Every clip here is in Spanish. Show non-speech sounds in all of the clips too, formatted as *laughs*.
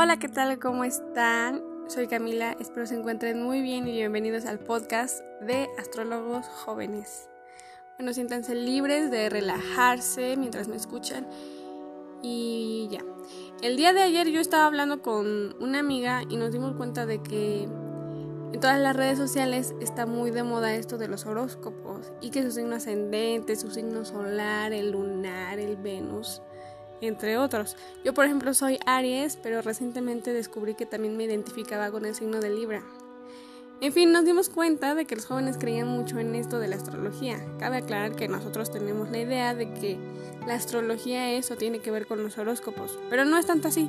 Hola, ¿qué tal? ¿Cómo están? Soy Camila, espero se encuentren muy bien y bienvenidos al podcast de Astrólogos Jóvenes. Bueno, siéntanse libres de relajarse mientras me escuchan y ya. El día de ayer yo estaba hablando con una amiga y nos dimos cuenta de que en todas las redes sociales está muy de moda esto de los horóscopos y que su signo ascendente, su signo solar, el lunar, el Venus, entre otros. Yo, por ejemplo, soy Aries, pero recientemente descubrí que también me identificaba con el signo de Libra. En fin, nos dimos cuenta de que los jóvenes creían mucho en esto de la astrología. Cabe aclarar que nosotros tenemos la idea de que la astrología es o tiene que ver con los horóscopos, pero no es tanto así.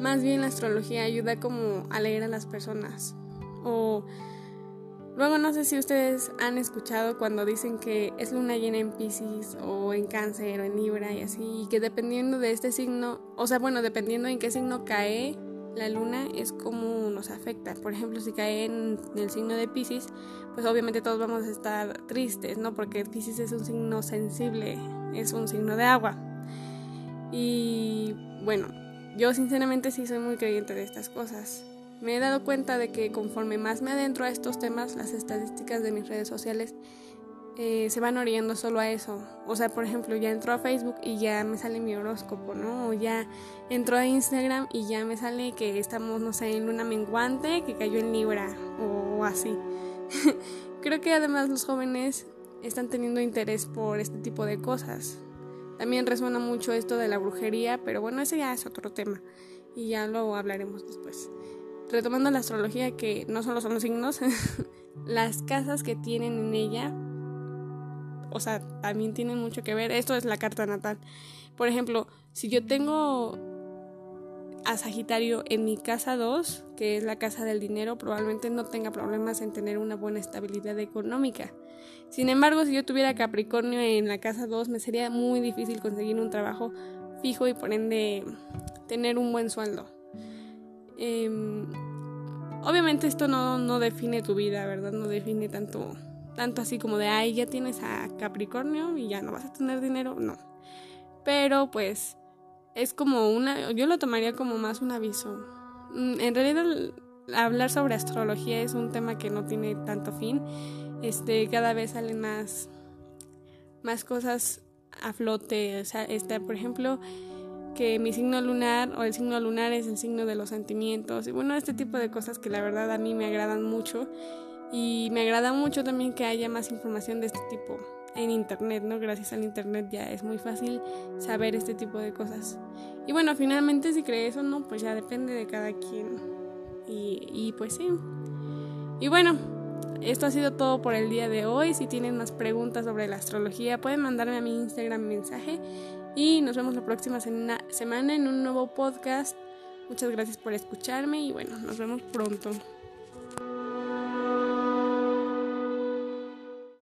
Más bien la astrología ayuda como a leer a las personas. O Luego no sé si ustedes han escuchado cuando dicen que es luna llena en Pisces o en Cáncer o en Libra y así, y que dependiendo de este signo, o sea, bueno, dependiendo en qué signo cae la luna es como nos afecta. Por ejemplo, si cae en el signo de Pisces, pues obviamente todos vamos a estar tristes, ¿no? Porque Pisces es un signo sensible, es un signo de agua. Y bueno, yo sinceramente sí soy muy creyente de estas cosas. Me he dado cuenta de que conforme más me adentro a estos temas, las estadísticas de mis redes sociales eh, se van oriendo solo a eso. O sea, por ejemplo, ya entro a Facebook y ya me sale mi horóscopo, ¿no? O ya entro a Instagram y ya me sale que estamos, no sé, en luna menguante que cayó en Libra o así. *laughs* Creo que además los jóvenes están teniendo interés por este tipo de cosas. También resuena mucho esto de la brujería, pero bueno, ese ya es otro tema y ya lo hablaremos después retomando la astrología, que no solo son los signos, *laughs* las casas que tienen en ella, o sea, también tienen mucho que ver. Esto es la carta natal. Por ejemplo, si yo tengo a Sagitario en mi casa 2, que es la casa del dinero, probablemente no tenga problemas en tener una buena estabilidad económica. Sin embargo, si yo tuviera Capricornio en la casa 2, me sería muy difícil conseguir un trabajo fijo y por ende tener un buen sueldo. Em, obviamente esto no, no, define tu vida, ¿verdad? No define tanto, tanto así como de, ay, ya tienes a Capricornio y ya no vas a tener dinero, no. Pero pues es como una, yo lo tomaría como más un aviso. Mm, en realidad hablar sobre astrología es un tema que no tiene tanto fin. Este, cada vez salen más, más cosas a flote. O sea, este, por ejemplo, que mi signo lunar o el signo lunar es el signo de los sentimientos y bueno, este tipo de cosas que la verdad a mí me agradan mucho y me agrada mucho también que haya más información de este tipo en internet, ¿no? Gracias al internet ya es muy fácil saber este tipo de cosas. Y bueno, finalmente si crees o no, pues ya depende de cada quien. Y, y pues sí. Y bueno, esto ha sido todo por el día de hoy. Si tienen más preguntas sobre la astrología, pueden mandarme a mi Instagram mensaje y nos vemos la próxima semana en un nuevo podcast. Muchas gracias por escucharme y bueno, nos vemos pronto.